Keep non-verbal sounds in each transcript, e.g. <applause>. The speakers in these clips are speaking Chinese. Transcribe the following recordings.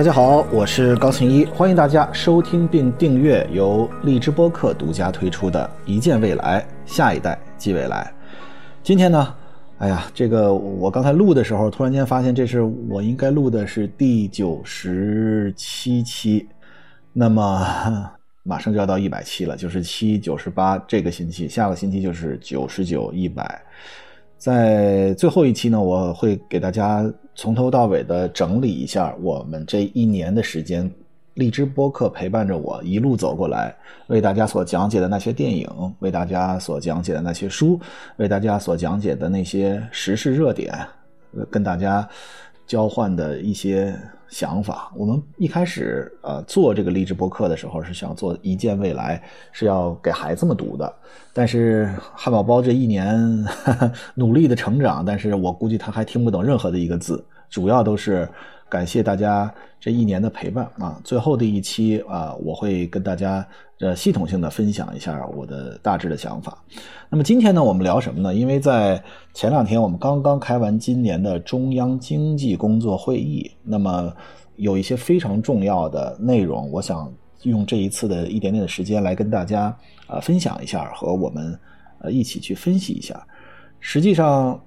大家好，我是高庆一，欢迎大家收听并订阅由荔枝播客独家推出的《一见未来，下一代即未来》。今天呢，哎呀，这个我刚才录的时候，突然间发现这是我应该录的是第九十七期，那么 <laughs> 马上就要到一百期了，九十七、九十八，这个星期，下个星期就是九十九、一百。在最后一期呢，我会给大家从头到尾的整理一下我们这一年的时间，荔枝播客陪伴着我一路走过来，为大家所讲解的那些电影，为大家所讲解的那些书，为大家所讲解的那些时事热点，跟大家交换的一些。想法，我们一开始呃做这个励志播客的时候是想做一见未来，是要给孩子们读的。但是汉堡包这一年 <laughs> 努力的成长，但是我估计他还听不懂任何的一个字，主要都是。感谢大家这一年的陪伴啊！最后的一期啊，我会跟大家呃系统性的分享一下我的大致的想法。那么今天呢，我们聊什么呢？因为在前两天我们刚刚开完今年的中央经济工作会议，那么有一些非常重要的内容，我想用这一次的一点点的时间来跟大家呃分享一下，和我们呃一起去分析一下。实际上。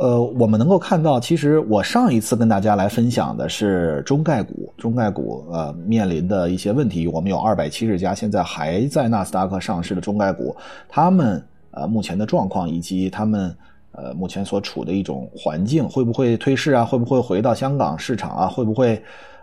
呃，我们能够看到，其实我上一次跟大家来分享的是中概股，中概股呃面临的一些问题。我们有二百七十家现在还在纳斯达克上市的中概股，他们呃目前的状况以及他们呃目前所处的一种环境，会不会退市啊？会不会回到香港市场啊？会不会？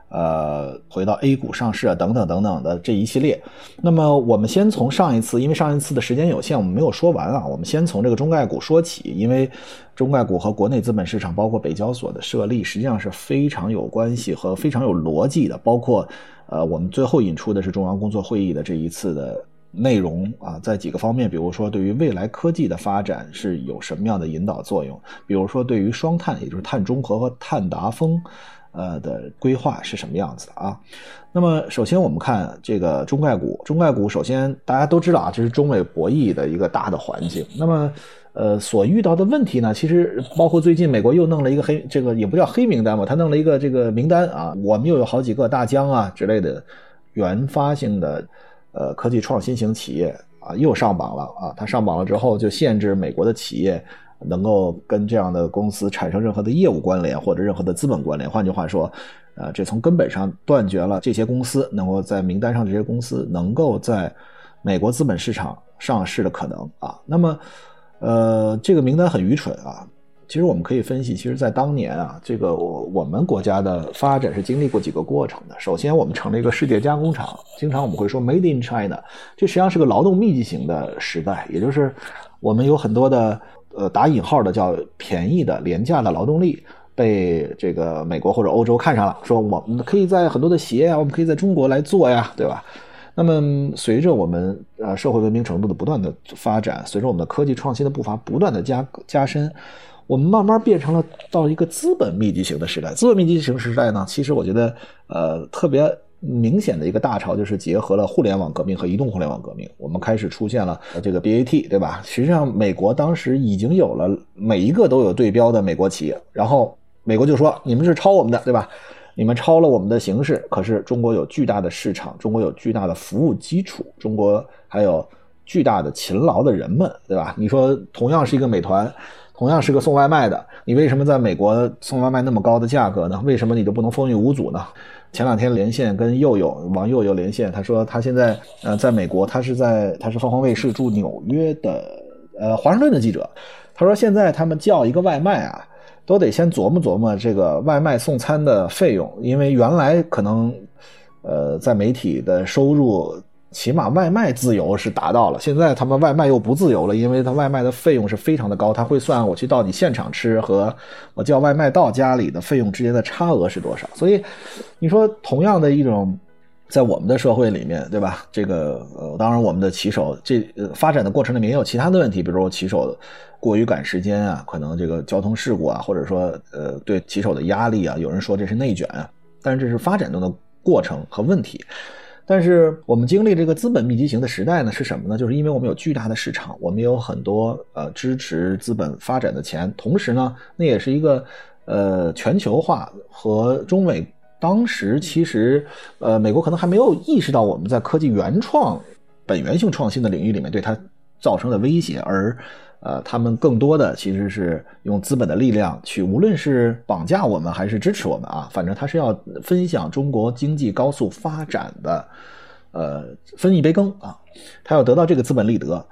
呃，回到 A 股上市啊，等等等等的这一系列。那么，我们先从上一次，因为上一次的时间有限，我们没有说完啊。我们先从这个中概股说起，因为中概股和国内资本市场，包括北交所的设立，实际上是非常有关系和非常有逻辑的。包括呃，我们最后引出的是中央工作会议的这一次的内容啊，在几个方面，比如说对于未来科技的发展是有什么样的引导作用，比如说对于双碳，也就是碳中和和碳达峰。呃的规划是什么样子的啊？那么首先我们看这个中概股，中概股首先大家都知道啊，这是中美博弈的一个大的环境。那么呃所遇到的问题呢，其实包括最近美国又弄了一个黑，这个也不叫黑名单吧，他弄了一个这个名单啊，我们又有好几个大疆啊之类的原发性的呃科技创新型企业啊又上榜了啊，它上榜了之后就限制美国的企业。能够跟这样的公司产生任何的业务关联或者任何的资本关联，换句话说，呃，这从根本上断绝了这些公司能够在名单上这些公司能够在美国资本市场上市的可能啊。那么，呃，这个名单很愚蠢啊。其实我们可以分析，其实，在当年啊，这个我我们国家的发展是经历过几个过程的。首先，我们成了一个世界加工厂，经常我们会说 “Made in China”，这实际上是个劳动密集型的时代，也就是我们有很多的。呃，打引号的叫便宜的、廉价的劳动力被这个美国或者欧洲看上了，说我们可以在很多的鞋啊，我们可以在中国来做呀，对吧？那么随着我们呃社会文明程度的不断的发展，随着我们的科技创新的步伐不断的加加深，我们慢慢变成了到一个资本密集型的时代。资本密集型时代呢，其实我觉得呃特别。明显的一个大潮就是结合了互联网革命和移动互联网革命，我们开始出现了这个 BAT，对吧？实际上，美国当时已经有了每一个都有对标的美国企业，然后美国就说你们是抄我们的，对吧？你们抄了我们的形式，可是中国有巨大的市场，中国有巨大的服务基础，中国还有巨大的勤劳的人们，对吧？你说同样是一个美团，同样是个送外卖的，你为什么在美国送外卖那么高的价格呢？为什么你就不能风雨无阻呢？前两天连线跟佑佑王佑佑连线，他说他现在呃在美国，他是在他是凤凰卫视驻纽约的呃华盛顿的记者。他说现在他们叫一个外卖啊，都得先琢磨琢磨这个外卖送餐的费用，因为原来可能呃在媒体的收入。起码外卖自由是达到了，现在他们外卖又不自由了，因为他外卖的费用是非常的高，他会算我去到你现场吃和我叫外卖到家里的费用之间的差额是多少。所以你说同样的一种，在我们的社会里面，对吧？这个呃，当然我们的骑手这发展的过程里面也有其他的问题，比如说骑手过于赶时间啊，可能这个交通事故啊，或者说呃对骑手的压力啊，有人说这是内卷，但是这是发展中的过程和问题。但是我们经历这个资本密集型的时代呢，是什么呢？就是因为我们有巨大的市场，我们有很多呃支持资本发展的钱，同时呢，那也是一个呃全球化和中美当时其实呃，美国可能还没有意识到我们在科技原创、本源性创新的领域里面对它造成的威胁，而呃，他们更多的其实是用资本的力量去，无论是绑架我们还是支持我们啊，反正他是要分享中国经济高速发展的，呃，分一杯羹啊，他要得到这个资本利得。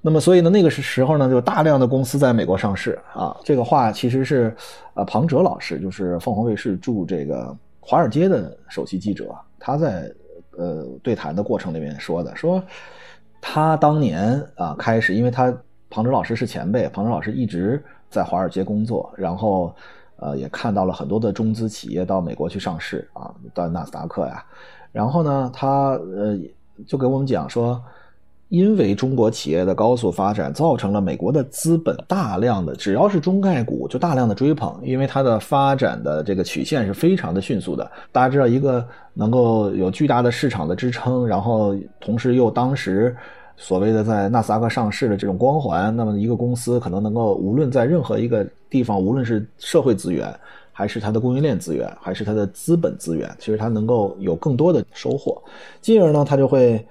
那么，所以呢，那个是时候呢，就大量的公司在美国上市啊。这个话其实是，呃，庞哲老师，就是凤凰卫视驻这个华尔街的首席记者，他在呃对谈的过程里面说的，说他当年啊开始，因为他庞哲老师是前辈，庞哲老师一直在华尔街工作，然后呃也看到了很多的中资企业到美国去上市啊，到纳斯达克呀，然后呢，他呃就给我们讲说。因为中国企业的高速发展，造成了美国的资本大量的，只要是中概股就大量的追捧，因为它的发展的这个曲线是非常的迅速的。大家知道，一个能够有巨大的市场的支撑，然后同时又当时所谓的在纳斯达克上市的这种光环，那么一个公司可能能够无论在任何一个地方，无论是社会资源，还是它的供应链资源，还是它的资本资源，其实它能够有更多的收获，进而呢，它就会。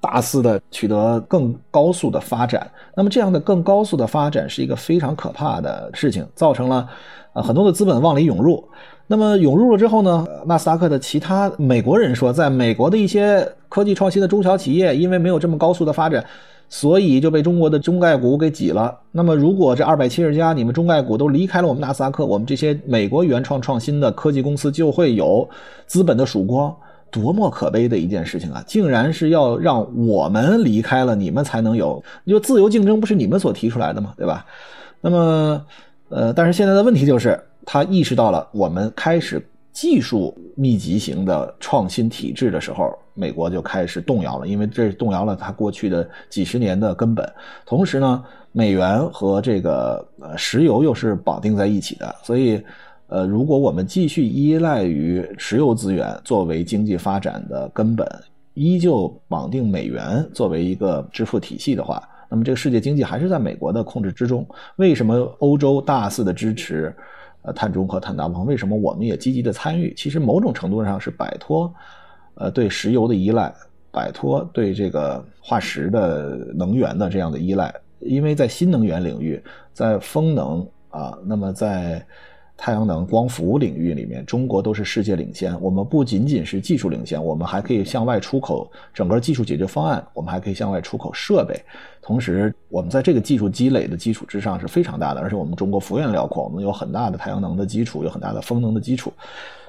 大肆的取得更高速的发展，那么这样的更高速的发展是一个非常可怕的事情，造成了啊很多的资本往里涌入。那么涌入了之后呢，纳斯达克的其他美国人说，在美国的一些科技创新的中小企业，因为没有这么高速的发展，所以就被中国的中概股给挤了。那么如果这二百七十家你们中概股都离开了我们纳斯达克，我们这些美国原创创新的科技公司就会有资本的曙光。多么可悲的一件事情啊！竟然是要让我们离开了，你们才能有。就自由竞争不是你们所提出来的吗？对吧？那么，呃，但是现在的问题就是，他意识到了我们开始技术密集型的创新体制的时候，美国就开始动摇了，因为这动摇了他过去的几十年的根本。同时呢，美元和这个呃石油又是绑定在一起的，所以。呃，如果我们继续依赖于石油资源作为经济发展的根本，依旧绑定美元作为一个支付体系的话，那么这个世界经济还是在美国的控制之中。为什么欧洲大肆的支持呃碳中和、碳达峰？为什么我们也积极的参与？其实某种程度上是摆脱呃对石油的依赖，摆脱对这个化石的能源的这样的依赖。因为在新能源领域，在风能啊，那么在太阳能、光伏领域里面，中国都是世界领先。我们不仅仅是技术领先，我们还可以向外出口整个技术解决方案，我们还可以向外出口设备。同时，我们在这个技术积累的基础之上是非常大的，而且我们中国幅员辽阔，我们有很大的太阳能的基础，有很大的风能的基础，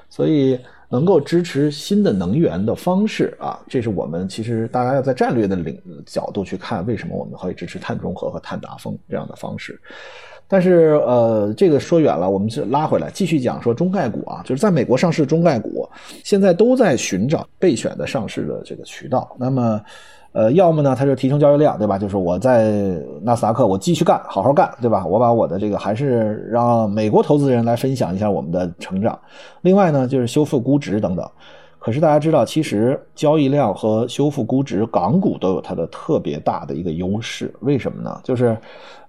所以能够支持新的能源的方式啊，这是我们其实大家要在战略的领角度去看，为什么我们会支持碳中和和碳达峰这样的方式。但是，呃，这个说远了，我们是拉回来继续讲说中概股啊，就是在美国上市中概股，现在都在寻找备选的上市的这个渠道。那么，呃，要么呢，它就提升交易量，对吧？就是我在纳斯达克，我继续干，好好干，对吧？我把我的这个还是让美国投资人来分享一下我们的成长。另外呢，就是修复估值等等。可是大家知道，其实交易量和修复估值，港股都有它的特别大的一个优势。为什么呢？就是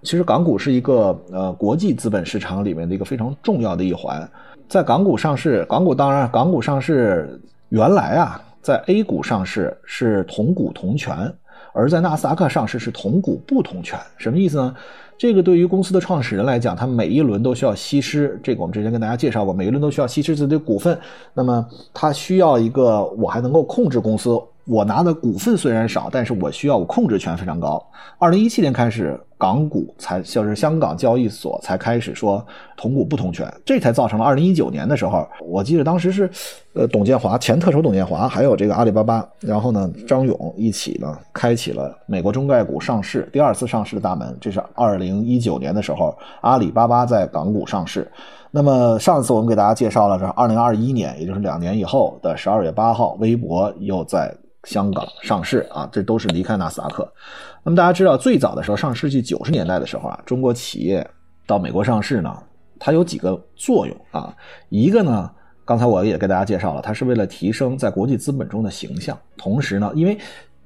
其实港股是一个呃国际资本市场里面的一个非常重要的一环。在港股上市，港股当然港股上市原来啊，在 A 股上市是同股同权，而在纳斯达克上市是同股不同权。什么意思呢？这个对于公司的创始人来讲，他每一轮都需要稀释。这个我们之前跟大家介绍过，每一轮都需要稀释自己的股份。那么他需要一个，我还能够控制公司。我拿的股份虽然少，但是我需要我控制权非常高。二零一七年开始，港股才就是香港交易所才开始说同股不同权，这才造成了二零一九年的时候，我记得当时是，呃，董建华前特首董建华，还有这个阿里巴巴，然后呢张勇一起呢开启了美国中概股上市第二次上市的大门。这是二零一九年的时候，阿里巴巴在港股上市。那么上次我们给大家介绍了是二零二一年，也就是两年以后的十二月八号，微博又在。香港上市啊，这都是离开纳斯达克。那么大家知道，最早的时候，上世纪九十年代的时候啊，中国企业到美国上市呢，它有几个作用啊。一个呢，刚才我也给大家介绍了，它是为了提升在国际资本中的形象。同时呢，因为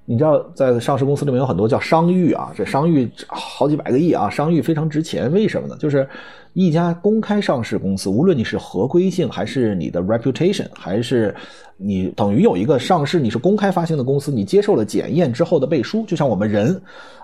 你知道，在上市公司里面有很多叫商誉啊，这商誉好几百个亿啊，商誉非常值钱。为什么呢？就是一家公开上市公司，无论你是合规性，还是你的 reputation，还是你等于有一个上市，你是公开发行的公司，你接受了检验之后的背书，就像我们人。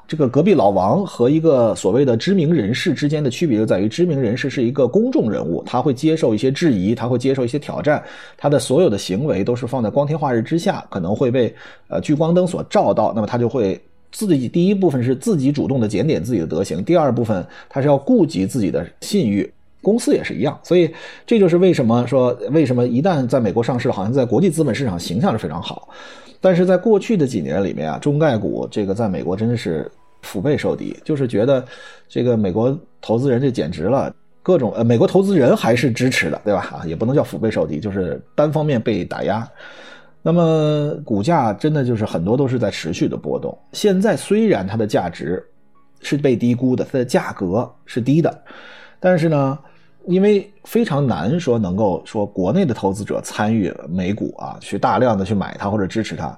这个隔壁老王和一个所谓的知名人士之间的区别就在于，知名人士是一个公众人物，他会接受一些质疑，他会接受一些挑战，他的所有的行为都是放在光天化日之下，可能会被呃聚光灯所照到，那么他就会自己第一部分是自己主动的检点自己的德行，第二部分他是要顾及自己的信誉，公司也是一样，所以这就是为什么说为什么一旦在美国上市，好像在国际资本市场形象是非常好，但是在过去的几年里面啊，中概股这个在美国真的是。腹背受敌，就是觉得这个美国投资人这简直了，各种呃，美国投资人还是支持的，对吧？啊，也不能叫腹背受敌，就是单方面被打压。那么股价真的就是很多都是在持续的波动。现在虽然它的价值是被低估的，它的价格是低的，但是呢，因为非常难说能够说国内的投资者参与美股啊，去大量的去买它或者支持它。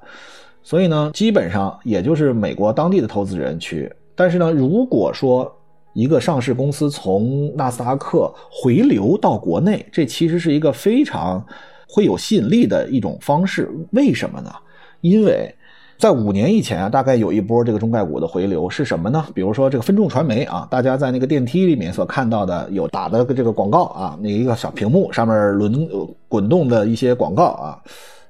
所以呢，基本上也就是美国当地的投资人去。但是呢，如果说一个上市公司从纳斯达克回流到国内，这其实是一个非常会有吸引力的一种方式。为什么呢？因为在五年以前啊，大概有一波这个中概股的回流是什么呢？比如说这个分众传媒啊，大家在那个电梯里面所看到的有打的这个广告啊，那一个小屏幕上面轮滚动的一些广告啊。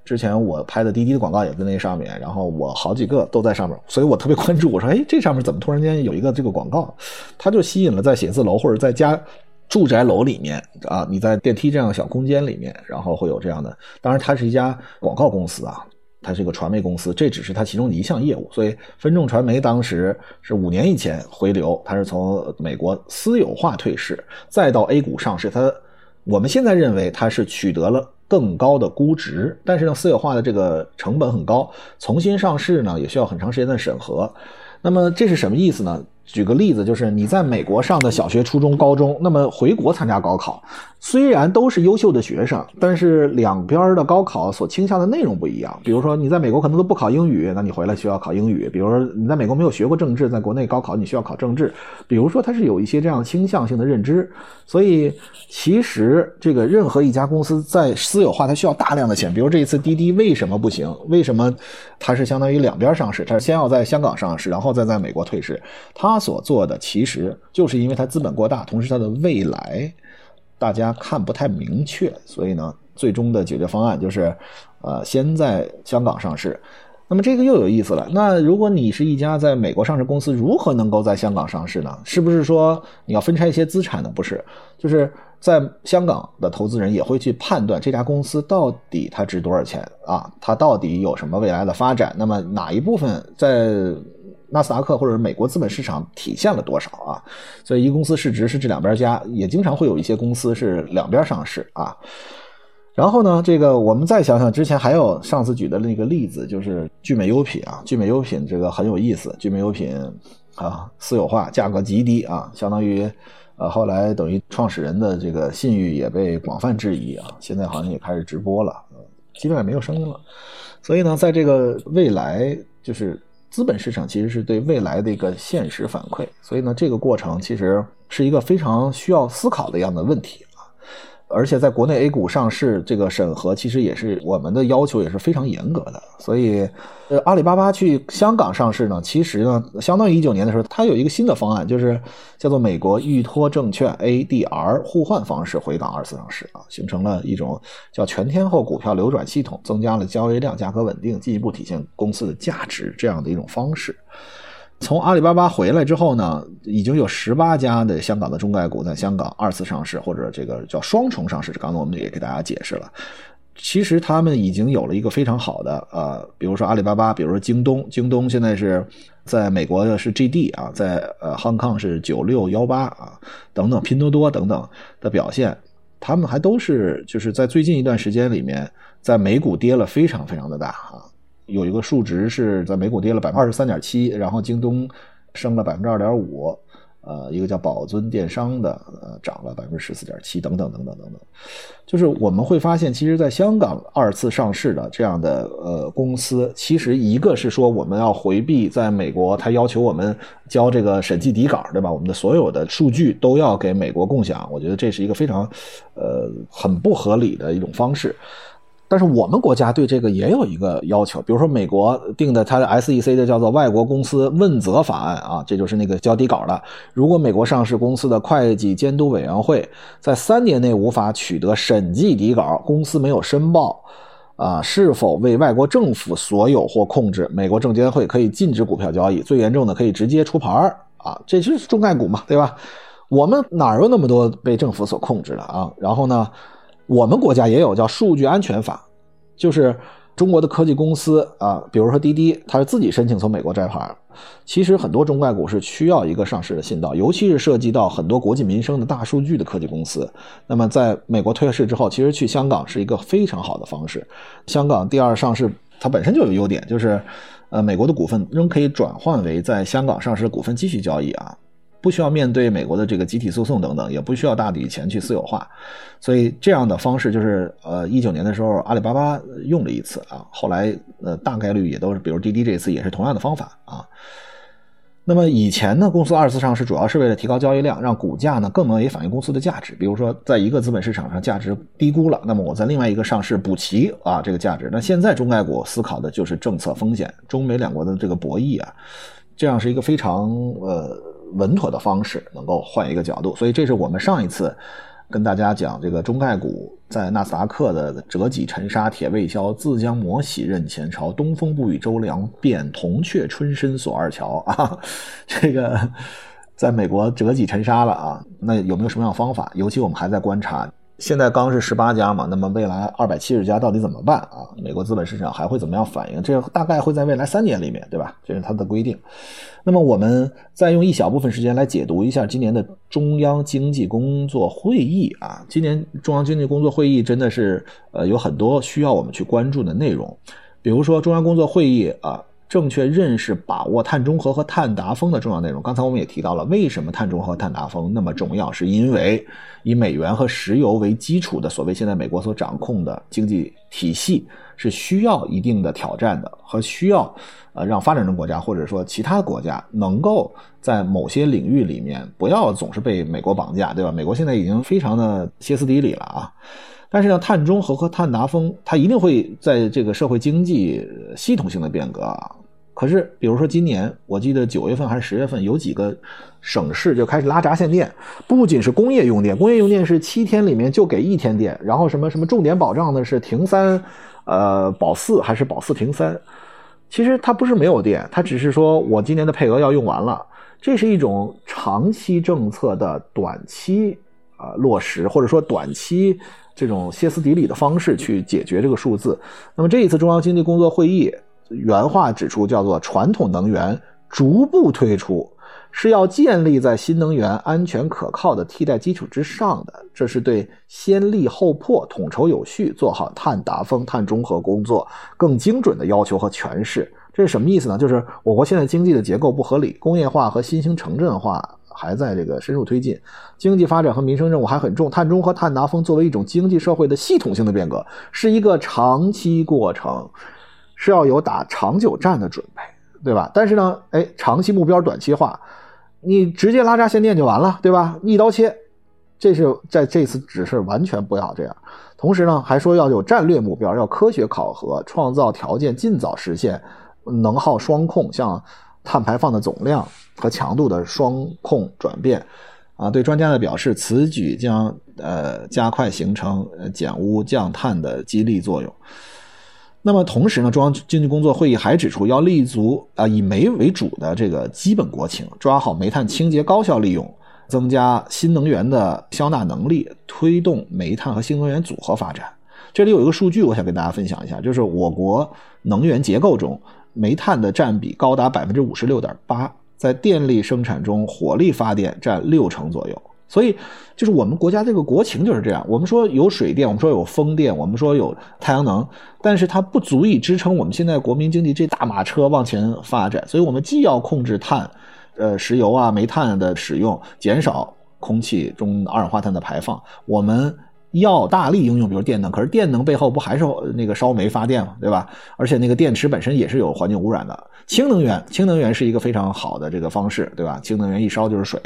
之前我拍的滴滴的广告也在那上面，然后我好几个都在上面，所以我特别关注。我说，哎，这上面怎么突然间有一个这个广告？它就吸引了在写字楼或者在家住宅楼里面啊，你在电梯这样的小空间里面，然后会有这样的。当然，它是一家广告公司啊，它是一个传媒公司，这只是它其中的一项业务。所以，分众传媒当时是五年以前回流，它是从美国私有化退市，再到 A 股上市。它我们现在认为它是取得了。更高的估值，但是呢，私有化的这个成本很高，重新上市呢也需要很长时间的审核。那么这是什么意思呢？举个例子，就是你在美国上的小学、初中、高中，那么回国参加高考，虽然都是优秀的学生，但是两边的高考所倾向的内容不一样。比如说，你在美国可能都不考英语，那你回来需要考英语；比如说，你在美国没有学过政治，在国内高考你需要考政治。比如说，它是有一些这样倾向性的认知。所以，其实这个任何一家公司在私有化，它需要大量的钱。比如这一次滴滴为什么不行？为什么它是相当于两边上市？它是先要在香港上市，然后再在美国退市。它他所做的其实就是因为他资本过大，同时它的未来大家看不太明确，所以呢，最终的解决方案就是，呃，先在香港上市。那么这个又有意思了。那如果你是一家在美国上市公司，如何能够在香港上市呢？是不是说你要分拆一些资产呢？不是，就是在香港的投资人也会去判断这家公司到底它值多少钱啊？它到底有什么未来的发展？那么哪一部分在？纳斯达克或者是美国资本市场体现了多少啊？所以一公司市值是这两边加，也经常会有一些公司是两边上市啊。然后呢，这个我们再想想，之前还有上次举的那个例子，就是聚美优品啊。聚美优品这个很有意思，聚美优品啊私有化，价格极低啊，相当于呃后来等于创始人的这个信誉也被广泛质疑啊。现在好像也开始直播了，基本上没有声音了。所以呢，在这个未来就是。资本市场其实是对未来的一个现实反馈，所以呢，这个过程其实是一个非常需要思考的一样的问题啊。而且在国内 A 股上市这个审核，其实也是我们的要求也是非常严格的。所以，呃，阿里巴巴去香港上市呢，其实呢，相当于一九年的时候，它有一个新的方案，就是叫做美国预托证券 ADR 互换方式回港二次上市啊，形成了一种叫全天候股票流转系统，增加了交易量、价格稳定，进一步体现公司的价值这样的一种方式。从阿里巴巴回来之后呢，已经有十八家的香港的中概股在香港二次上市，或者这个叫双重上市。刚才我们也给大家解释了，其实他们已经有了一个非常好的呃，比如说阿里巴巴，比如说京东，京东现在是在美国的是 GD 啊，在呃 Hong Kong 是九六幺八啊等等，拼多多等等的表现，他们还都是就是在最近一段时间里面，在美股跌了非常非常的大啊。有一个数值是在美股跌了百分之二十三点七，然后京东升了百分之二点五，呃，一个叫宝尊电商的，呃，涨了百分之十四点七，等等等等等等。就是我们会发现，其实，在香港二次上市的这样的呃公司，其实一个是说我们要回避在美国，他要求我们交这个审计底稿，对吧？我们的所有的数据都要给美国共享，我觉得这是一个非常呃很不合理的一种方式。但是我们国家对这个也有一个要求，比如说美国定的它的 SEC 的叫做外国公司问责法案啊，这就是那个交底稿的。如果美国上市公司的会计监督委员会在三年内无法取得审计底稿，公司没有申报啊是否为外国政府所有或控制，美国证监会可以禁止股票交易，最严重的可以直接出牌啊，这就是中概股嘛，对吧？我们哪有那么多被政府所控制的啊？然后呢？我们国家也有叫数据安全法，就是中国的科技公司啊，比如说滴滴，它是自己申请从美国摘牌。其实很多中概股是需要一个上市的信道，尤其是涉及到很多国计民生的大数据的科技公司。那么在美国退市之后，其实去香港是一个非常好的方式。香港第二上市，它本身就有优点，就是呃，美国的股份仍可以转换为在香港上市的股份继续交易啊。不需要面对美国的这个集体诉讼等等，也不需要大笔钱去私有化，所以这样的方式就是呃一九年的时候阿里巴巴用了一次啊，后来呃大概率也都是，比如滴滴这一次也是同样的方法啊。那么以前呢，公司二次上市主要是为了提高交易量，让股价呢更能也反映公司的价值。比如说，在一个资本市场上价值低估了，那么我在另外一个上市补齐啊这个价值。那现在中概股思考的就是政策风险，中美两国的这个博弈啊，这样是一个非常呃。稳妥的方式，能够换一个角度，所以这是我们上一次跟大家讲这个中概股在纳斯达克的折戟沉沙铁未销，自将磨洗认前朝，东风不与周梁便，铜雀春深锁二乔啊，<laughs> 这个在美国折戟沉沙了啊，那有没有什么样方法？尤其我们还在观察。现在刚是十八家嘛，那么未来二百七十家到底怎么办啊？美国资本市场还会怎么样反应？这大概会在未来三年里面，对吧？这是它的规定。那么我们再用一小部分时间来解读一下今年的中央经济工作会议啊。今年中央经济工作会议真的是呃有很多需要我们去关注的内容，比如说中央工作会议啊。正确认识、把握碳中和和碳达峰的重要内容。刚才我们也提到了，为什么碳中和、碳达峰那么重要？是因为以美元和石油为基础的所谓现在美国所掌控的经济体系是需要一定的挑战的，和需要呃让发展中国家或者说其他国家能够在某些领域里面不要总是被美国绑架，对吧？美国现在已经非常的歇斯底里了啊。但是呢，碳中和和碳达峰，它一定会在这个社会经济系统性的变革。可是，比如说今年，我记得九月份还是十月份，有几个省市就开始拉闸限电，不仅是工业用电，工业用电是七天里面就给一天电，然后什么什么重点保障的是停三，呃，保四还是保四停三？其实它不是没有电，它只是说我今年的配额要用完了，这是一种长期政策的短期啊落实，或者说短期这种歇斯底里的方式去解决这个数字。那么这一次中央经济工作会议。原话指出，叫做传统能源逐步退出，是要建立在新能源安全可靠的替代基础之上的。这是对先立后破、统筹有序、做好碳达峰、碳中和工作更精准的要求和诠释。这是什么意思呢？就是我国现在经济的结构不合理，工业化和新兴城镇化还在这个深入推进，经济发展和民生任务还很重。碳中和、碳达峰作为一种经济社会的系统性的变革，是一个长期过程。是要有打长久战的准备，对吧？但是呢，哎，长期目标短期化，你直接拉闸限电就完了，对吧？一刀切，这是在这次只是完全不要这样。同时呢，还说要有战略目标，要科学考核，创造条件，尽早实现能耗双控，像碳排放的总量和强度的双控转变。啊，对专家的表示，此举将呃加快形成减污降碳的激励作用。那么同时呢，中央经济工作会议还指出，要立足啊以煤为主的这个基本国情，抓好煤炭清洁高效利用，增加新能源的消纳能力，推动煤炭和新能源组合发展。这里有一个数据，我想跟大家分享一下，就是我国能源结构中，煤炭的占比高达百分之五十六点八，在电力生产中，火力发电占六成左右。所以，就是我们国家这个国情就是这样。我们说有水电，我们说有风电，我们说有太阳能，但是它不足以支撑我们现在国民经济这大马车往前发展。所以我们既要控制碳，呃石油啊、煤炭的使用，减少空气中二氧化碳的排放。我们。要大力应用，比如电能，可是电能背后不还是那个烧煤发电吗？对吧？而且那个电池本身也是有环境污染的。氢能源，氢能源是一个非常好的这个方式，对吧？氢能源一烧就是水，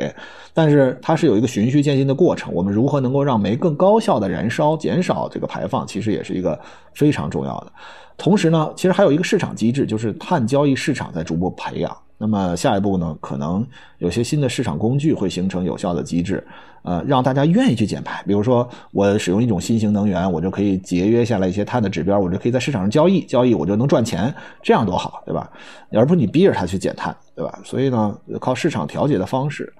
但是它是有一个循序渐进的过程。我们如何能够让煤更高效的燃烧，减少这个排放，其实也是一个非常重要的。同时呢，其实还有一个市场机制，就是碳交易市场在逐步培养。那么下一步呢，可能有些新的市场工具会形成有效的机制，呃，让大家愿意去减排。比如说，我使用一种新型能源，我就可以节约下来一些碳的指标，我就可以在市场上交易，交易我就能赚钱，这样多好，对吧？而不是你逼着他去减碳，对吧？所以呢，靠市场调节的方式。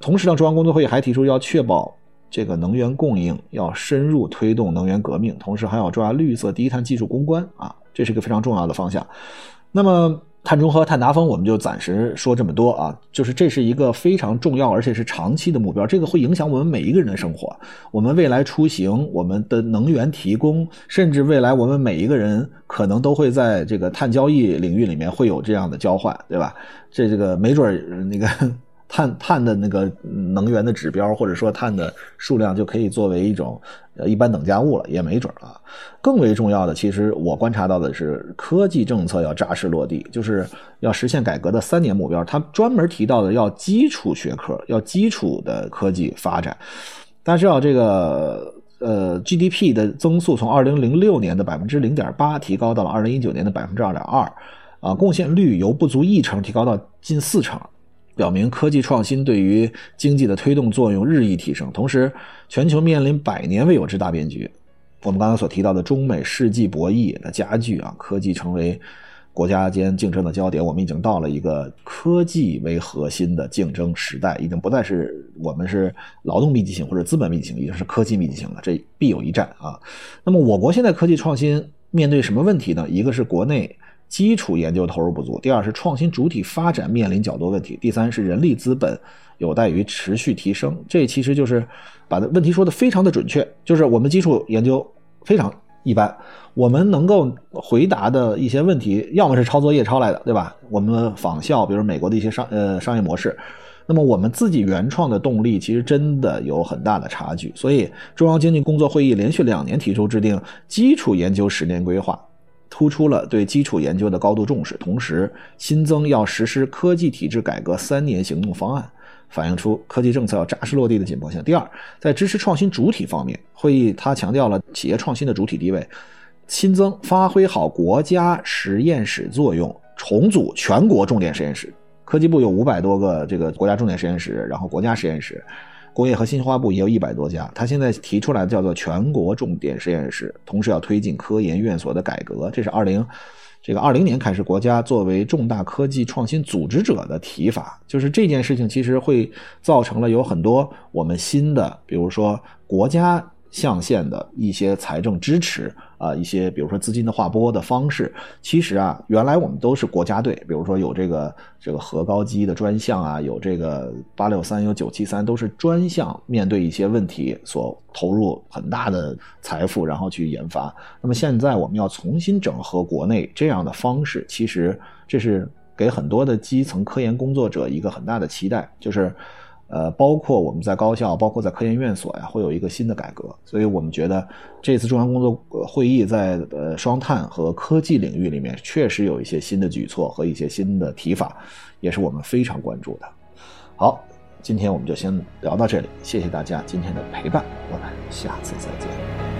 同时呢，中央工作会议还提出要确保这个能源供应要深入推动能源革命，同时还要抓绿色低碳技术攻关啊，这是一个非常重要的方向。那么。碳中和、碳达峰，我们就暂时说这么多啊。就是这是一个非常重要，而且是长期的目标。这个会影响我们每一个人的生活，我们未来出行、我们的能源提供，甚至未来我们每一个人可能都会在这个碳交易领域里面会有这样的交换，对吧？这这个没准那个。碳碳的那个能源的指标，或者说碳的数量，就可以作为一种呃一般等价物了，也没准啊。更为重要的，其实我观察到的是，科技政策要扎实落地，就是要实现改革的三年目标。他专门提到的要基础学科，要基础的科技发展。大家知道，这个呃 GDP 的增速从二零零六年的百分之零点八提高到了二零一九年的百分之二点二，啊，贡献率由不足一成提高到近四成。表明科技创新对于经济的推动作用日益提升，同时全球面临百年未有之大变局。我们刚才所提到的中美世纪博弈的加剧啊，科技成为国家间竞争的焦点。我们已经到了一个科技为核心的竞争时代，已经不再是我们是劳动密集型或者资本密集型，已经是科技密集型了。这必有一战啊。那么我国现在科技创新面对什么问题呢？一个是国内。基础研究投入不足，第二是创新主体发展面临较多问题，第三是人力资本有待于持续提升。这其实就是把问题说的非常的准确，就是我们基础研究非常一般，我们能够回答的一些问题，要么是抄作业抄来的，对吧？我们仿效，比如美国的一些商呃商业模式，那么我们自己原创的动力其实真的有很大的差距。所以中央经济工作会议连续两年提出制定基础研究十年规划。突出了对基础研究的高度重视，同时新增要实施科技体制改革三年行动方案，反映出科技政策要扎实落地的紧迫性。第二，在支持创新主体方面，会议他强调了企业创新的主体地位，新增发挥好国家实验室作用，重组全国重点实验室。科技部有五百多个这个国家重点实验室，然后国家实验室。工业和信息化部也有一百多家，他现在提出来的叫做全国重点实验室，同时要推进科研院所的改革。这是二零这个二零年开始，国家作为重大科技创新组织者的提法，就是这件事情其实会造成了有很多我们新的，比如说国家。象限的一些财政支持啊，一些比如说资金的划拨的方式，其实啊，原来我们都是国家队，比如说有这个这个核高机的专项啊，有这个八六三，有九七三，都是专项面对一些问题所投入很大的财富，然后去研发。那么现在我们要重新整合国内这样的方式，其实这是给很多的基层科研工作者一个很大的期待，就是。呃，包括我们在高校，包括在科研院所呀，会有一个新的改革。所以我们觉得这次中央工作会议在呃双碳和科技领域里面，确实有一些新的举措和一些新的提法，也是我们非常关注的。好，今天我们就先聊到这里，谢谢大家今天的陪伴，我们下次再见。